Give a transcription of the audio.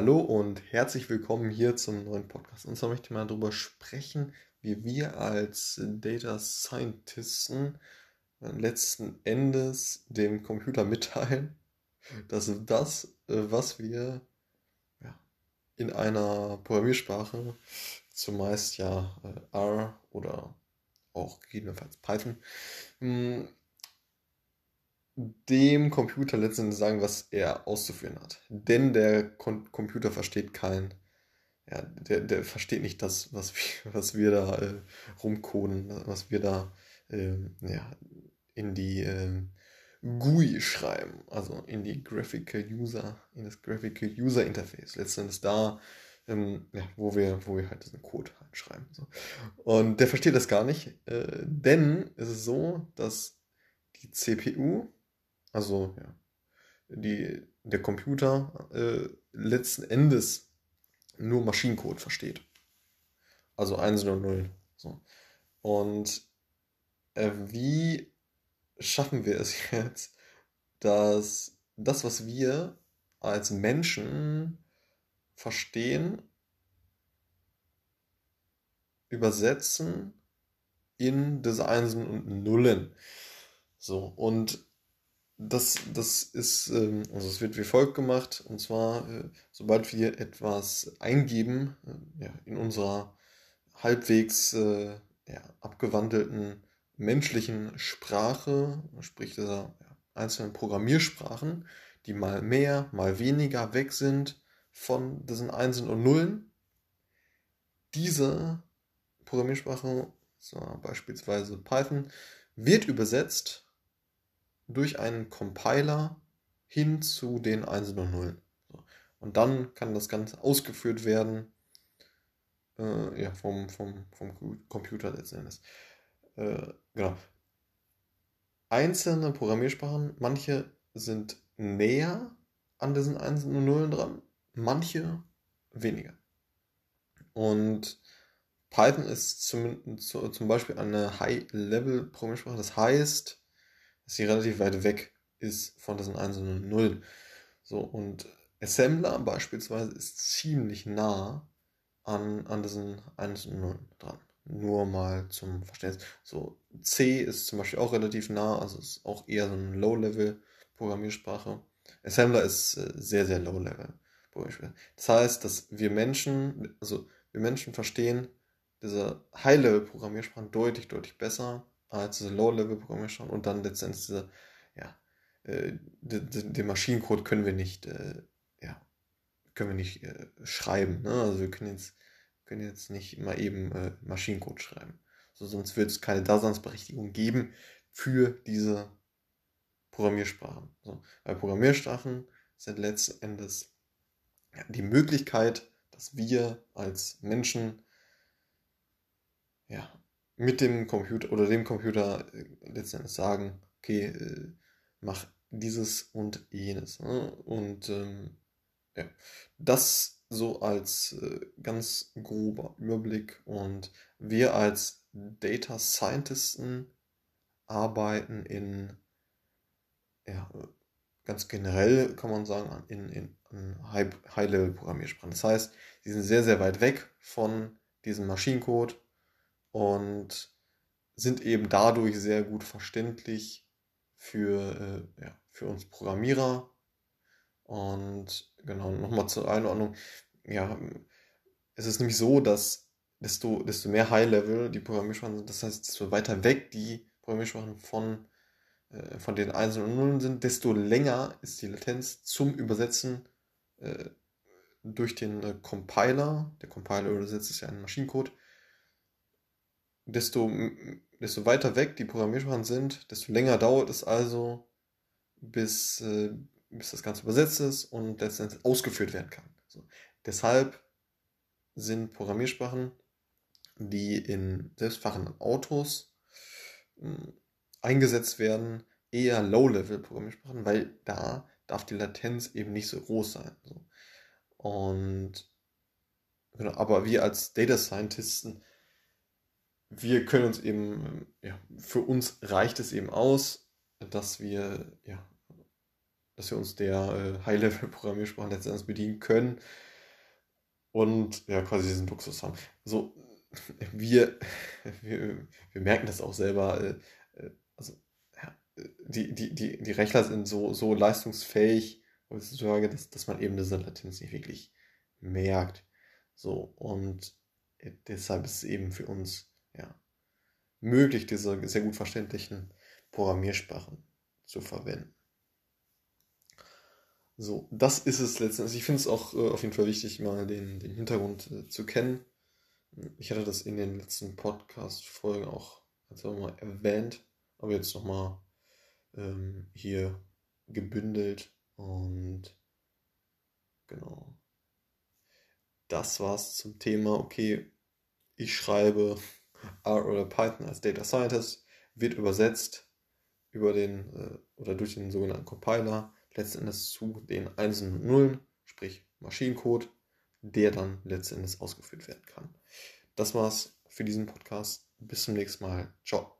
Hallo und herzlich willkommen hier zum neuen Podcast. Und zwar möchte ich mal darüber sprechen, wie wir als Data Scientisten äh, letzten Endes dem Computer mitteilen, dass das, äh, was wir in einer Programmiersprache, zumeist ja äh, R oder auch gegebenenfalls Python, hm, dem Computer letztendlich sagen, was er auszuführen hat. Denn der Kon Computer versteht kein, ja, der, der versteht nicht das, was wir, was wir da äh, rumcoden, was wir da äh, ja, in die äh, GUI schreiben, also in die Graphical User, in das Graphical User Interface. Letztendlich da, ähm, ja, wo wir, wo wir halt diesen Code halt schreiben. So. Und der versteht das gar nicht, äh, denn es ist so, dass die CPU also ja, die, der Computer äh, letzten Endes nur Maschinencode versteht. Also 1 und 0. So. Und äh, wie schaffen wir es jetzt, dass das, was wir als Menschen verstehen, übersetzen in diese Einsen und Nullen. So, und das, das ist, ähm, also es wird wie folgt gemacht, und zwar, äh, sobald wir etwas eingeben äh, ja, in unserer halbwegs äh, ja, abgewandelten menschlichen Sprache, sprich dieser ja, einzelnen Programmiersprachen, die mal mehr, mal weniger weg sind von diesen Einsen und Nullen, diese Programmiersprache, so beispielsweise Python, wird übersetzt durch einen Compiler hin zu den Einsen und Nullen. Und dann kann das Ganze ausgeführt werden äh, ja, vom, vom, vom Computer letztendlich. Äh, genau. Einzelne Programmiersprachen, manche sind näher an diesen Einsen und Nullen dran, manche weniger. Und Python ist zum, zum Beispiel eine High-Level-Programmiersprache. Das heißt, dass sie relativ weit weg ist von diesen einzelnen Nullen. So, und Assembler beispielsweise ist ziemlich nah an, an diesen einzelnen Nullen dran. Nur mal zum Verständnis. So, C ist zum Beispiel auch relativ nah, also ist auch eher so eine Low-Level-Programmiersprache. Assembler ist äh, sehr, sehr Low-Level. Das heißt, dass wir Menschen, also wir Menschen verstehen diese High-Level-Programmiersprachen deutlich, deutlich besser als diese Low-Level-Programmiersprachen und dann letztendlich diese, ja, äh, den Maschinencode können wir nicht, äh, ja, können wir nicht äh, schreiben. Ne? Also wir können jetzt, können jetzt nicht mal eben äh, Maschinencode schreiben. So, sonst wird es keine Daseinsberechtigung geben für diese Programmiersprachen. So, weil Programmiersprachen sind letzten Endes ja, die Möglichkeit, dass wir als Menschen ja, mit dem Computer oder dem Computer äh, letztendlich sagen, okay, äh, mach dieses und jenes. Ne? Und ähm, ja, das so als äh, ganz grober Überblick. Und wir als Data Scientisten arbeiten in, ja, ganz generell kann man sagen, in, in, in High-Level-Programmiersprachen. Das heißt, die sind sehr, sehr weit weg von diesem Maschinencode und sind eben dadurch sehr gut verständlich für, äh, ja, für uns Programmierer. Und genau, nochmal zur Einordnung. Ja, es ist nämlich so, dass desto, desto mehr High-Level die Programmiersprachen sind, das heißt, desto weiter weg die Programmiersprachen von, äh, von den Einsen und Nullen sind, desto länger ist die Latenz zum Übersetzen äh, durch den äh, Compiler. Der Compiler übersetzt es ja in Maschinencode desto, desto weiter weg die Programmiersprachen sind, desto länger dauert es also, bis, äh, bis das Ganze übersetzt ist und letztendlich ausgeführt werden kann. So. Deshalb sind Programmiersprachen, die in selbstfahrenden Autos äh, eingesetzt werden, eher Low-Level-Programmiersprachen, weil da darf die Latenz eben nicht so groß sein. So. Und genau, aber wir als Data Scientisten wir können uns eben, ja, für uns reicht es eben aus, dass wir, ja, dass wir uns der äh, High-Level-Programmiersprache letztendlich bedienen können. und ja, quasi diesen Luxus haben. So, wir, wir, wir merken das auch selber. Äh, äh, also, ja, die, die, die, die Rechner sind so, so leistungsfähig heutzutage, dass, dass man eben diese Latenz nicht wirklich merkt. So, und deshalb ist es eben für uns ja, möglich, diese sehr gut verständlichen Programmiersprachen zu verwenden. So, das ist es letztendlich. Ich finde es auch äh, auf jeden Fall wichtig, mal den, den Hintergrund äh, zu kennen. Ich hatte das in den letzten Podcast-Folgen auch also mal erwähnt, aber jetzt nochmal ähm, hier gebündelt und genau. Das war's zum Thema, okay, ich schreibe R oder Python als Data Scientist, wird übersetzt über den äh, oder durch den sogenannten Compiler letztendlich zu den Einsen und Nullen, sprich Maschinencode, der dann letztendlich ausgeführt werden kann. Das war's für diesen Podcast. Bis zum nächsten Mal. Ciao.